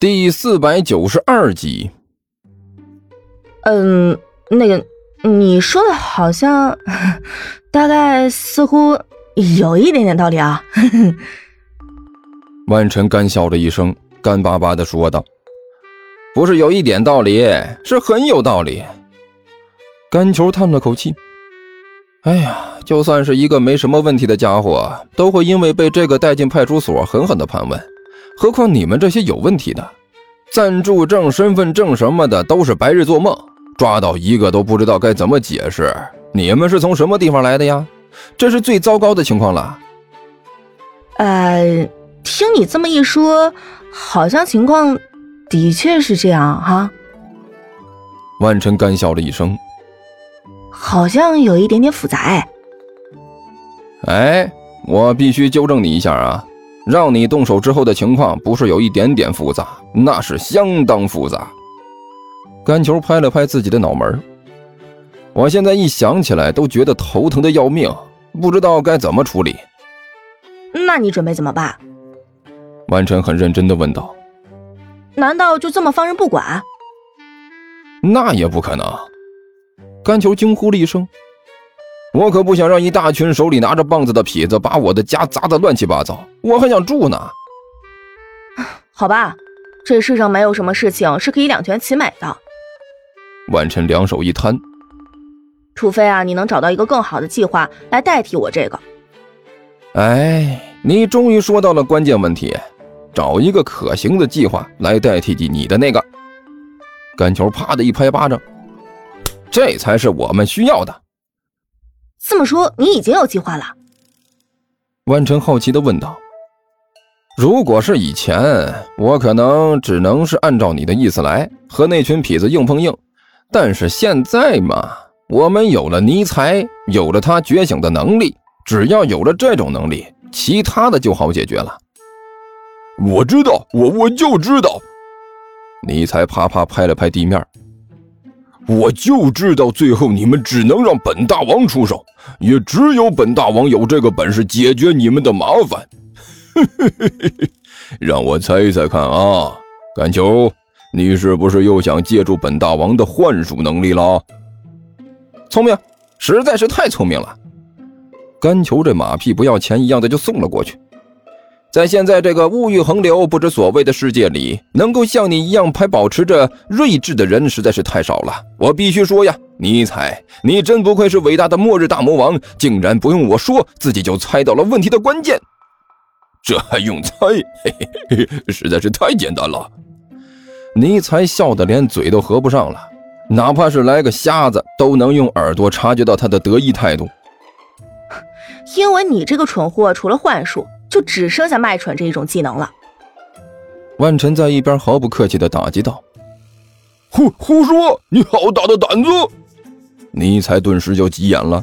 第四百九十二集。嗯，那个你说的好像，大概似乎有一点点道理啊。万晨干笑了一声，干巴巴的说道：“不是有一点道理，是很有道理。”甘球叹了口气：“哎呀，就算是一个没什么问题的家伙，都会因为被这个带进派出所狠狠的盘问。”何况你们这些有问题的，暂住证、身份证什么的都是白日做梦，抓到一个都不知道该怎么解释。你们是从什么地方来的呀？这是最糟糕的情况了。呃，听你这么一说，好像情况的确是这样哈。万晨干笑了一声，好像有一点点复杂哎。哎，我必须纠正你一下啊。让你动手之后的情况不是有一点点复杂，那是相当复杂。甘球拍了拍自己的脑门我现在一想起来都觉得头疼的要命，不知道该怎么处理。那你准备怎么办？万晨很认真的问道。难道就这么放任不管？那也不可能。甘球惊呼了一声。我可不想让一大群手里拿着棒子的痞子把我的家砸得乱七八糟，我还想住呢。好吧，这世上没有什么事情是可以两全其美的。万晨两手一摊，除非啊，你能找到一个更好的计划来代替我这个。哎，你终于说到了关键问题，找一个可行的计划来代替你的那个。甘球啪的一拍巴掌，这才是我们需要的。这么说，你已经有计划了？万晨好奇的问道。如果是以前，我可能只能是按照你的意思来和那群痞子硬碰硬。但是现在嘛，我们有了尼才，有了他觉醒的能力，只要有了这种能力，其他的就好解决了。我知道，我我就知道。尼才啪啪拍了拍地面。我就知道，最后你们只能让本大王出手，也只有本大王有这个本事解决你们的麻烦。让我猜猜看啊，甘球，你是不是又想借助本大王的幻术能力了？聪明，实在是太聪明了。甘球这马屁不要钱一样的就送了过去。在现在这个物欲横流、不知所谓的世界里，能够像你一样还保持着睿智的人实在是太少了。我必须说呀，尼采，你真不愧是伟大的末日大魔王，竟然不用我说，自己就猜到了问题的关键。这还用猜？嘿嘿嘿，实在是太简单了。尼采笑得连嘴都合不上了，哪怕是来个瞎子，都能用耳朵察觉到他的得意态度。因为你这个蠢货，除了幻术。就只剩下卖蠢这一种技能了。万晨在一边毫不客气的打击道：“胡胡说！你好大的胆子！”尼才顿时就急眼了：“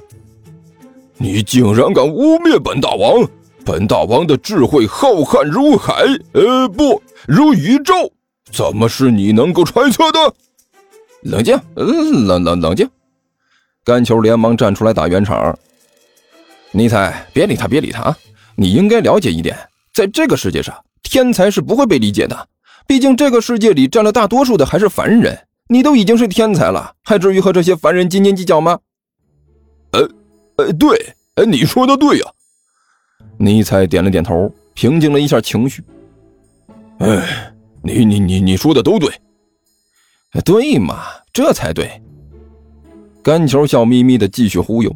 你竟然敢污蔑本大王！本大王的智慧浩瀚如海，呃，不如宇宙，怎么是你能够揣测的？”冷静，冷冷冷静！甘球连忙站出来打圆场：“尼才，别理他，别理他啊！”你应该了解一点，在这个世界上，天才是不会被理解的。毕竟这个世界里占了大多数的还是凡人。你都已经是天才了，还至于和这些凡人斤斤计较吗？呃，呃，对，呃，你说的对呀。尼采点了点头，平静了一下情绪。哎，你你你你说的都对，对嘛，这才对。甘球笑眯眯的继续忽悠，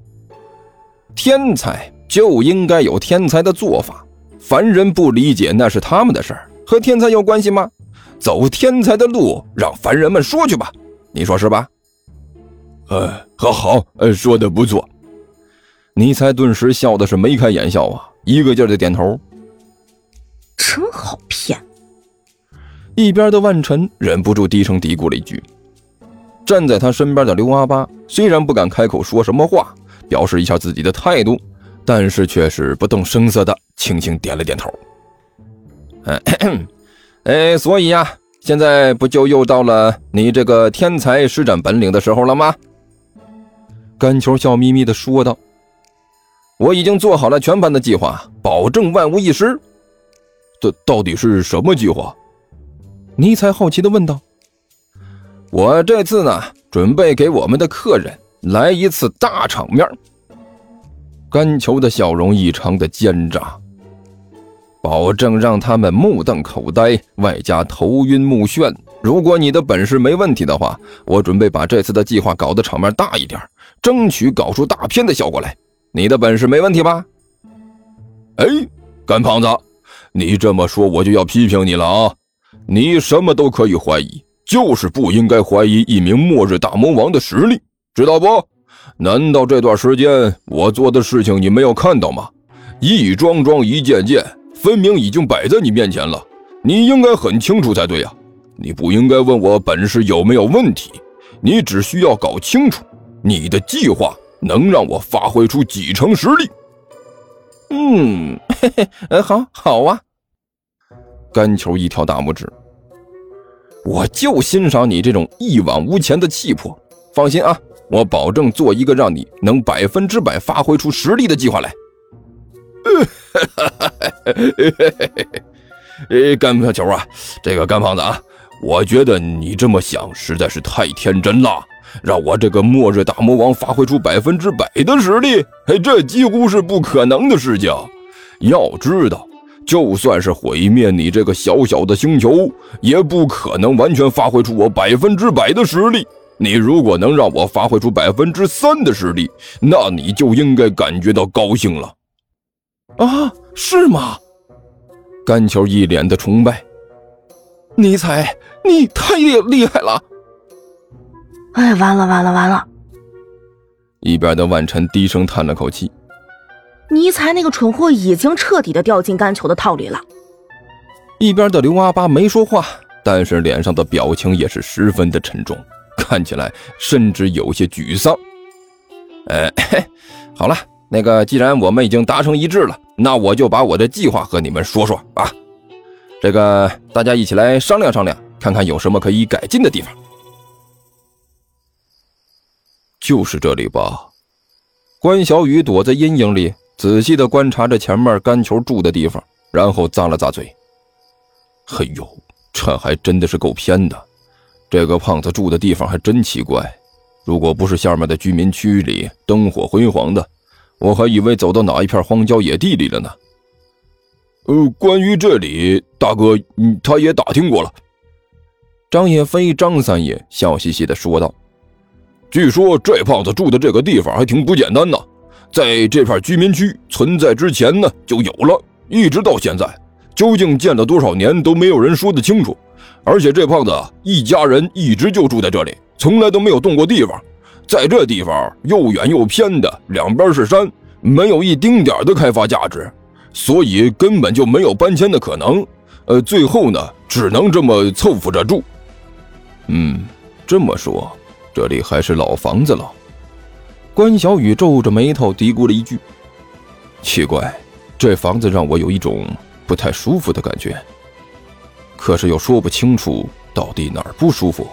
天才。就应该有天才的做法，凡人不理解那是他们的事儿，和天才有关系吗？走天才的路，让凡人们说去吧，你说是吧？呃，好好，呃，说的不错。尼才顿时笑的是眉开眼笑啊，一个劲儿的点头。真好骗。一边的万晨忍不住低声嘀咕了一句。站在他身边的刘阿八虽然不敢开口说什么话，表示一下自己的态度。但是却是不动声色的轻轻点了点头。哎，所以呀，现在不就又到了你这个天才施展本领的时候了吗？甘球笑眯眯的说道：“我已经做好了全盘的计划，保证万无一失。这到底是什么计划？”尼采好奇的问道：“我这次呢，准备给我们的客人来一次大场面。”甘球的笑容异常的奸诈，保证让他们目瞪口呆，外加头晕目眩。如果你的本事没问题的话，我准备把这次的计划搞得场面大一点，争取搞出大片的效果来。你的本事没问题吧？哎，干胖子，你这么说我就要批评你了啊！你什么都可以怀疑，就是不应该怀疑一名末日大魔王的实力，知道不？难道这段时间我做的事情你没有看到吗？一桩桩一件件，分明已经摆在你面前了，你应该很清楚才对呀！你不应该问我本事有没有问题，你只需要搞清楚你的计划能让我发挥出几成实力。嗯，嘿嘿，呃，好，好啊。干球一挑大拇指，我就欣赏你这种一往无前的气魄。放心啊，我保证做一个让你能百分之百发挥出实力的计划来。呃，干球啊，这个干胖子啊。我觉得你这么想实在是太天真了，让我这个末日大魔王发挥出百分之百的实力，嘿，这几乎是不可能的事情。要知道，就算是毁灭你这个小小的星球，也不可能完全发挥出我百分之百的实力。你如果能让我发挥出百分之三的实力，那你就应该感觉到高兴了。啊，是吗？甘球一脸的崇拜。尼采，你太厉厉害了！哎，完了完了完了！一边的万晨低声叹了口气。尼采那个蠢货已经彻底的掉进甘球的套里了。一边的刘阿八没说话，但是脸上的表情也是十分的沉重，看起来甚至有些沮丧。呃，好了，那个既然我们已经达成一致了，那我就把我的计划和你们说说啊。这个大家一起来商量商量，看看有什么可以改进的地方。就是这里吧。关小雨躲在阴影里，仔细的观察着前面干球住的地方，然后咂了咂嘴：“嘿呦，这还真的是够偏的。这个胖子住的地方还真奇怪。如果不是下面的居民区里灯火辉煌的，我还以为走到哪一片荒郊野地里了呢。”呃，关于这里，大哥，嗯，他也打听过了。张野飞、张三爷笑嘻嘻的说道：“据说这胖子住的这个地方还挺不简单呢，在这片居民区存在之前呢就有了，一直到现在，究竟建了多少年都没有人说得清楚。而且这胖子一家人一直就住在这里，从来都没有动过地方。在这地方又远又偏的，两边是山，没有一丁点的开发价值。”所以根本就没有搬迁的可能，呃，最后呢，只能这么凑合着住。嗯，这么说，这里还是老房子了。关小雨皱着眉头嘀咕了一句：“奇怪，这房子让我有一种不太舒服的感觉，可是又说不清楚到底哪儿不舒服。”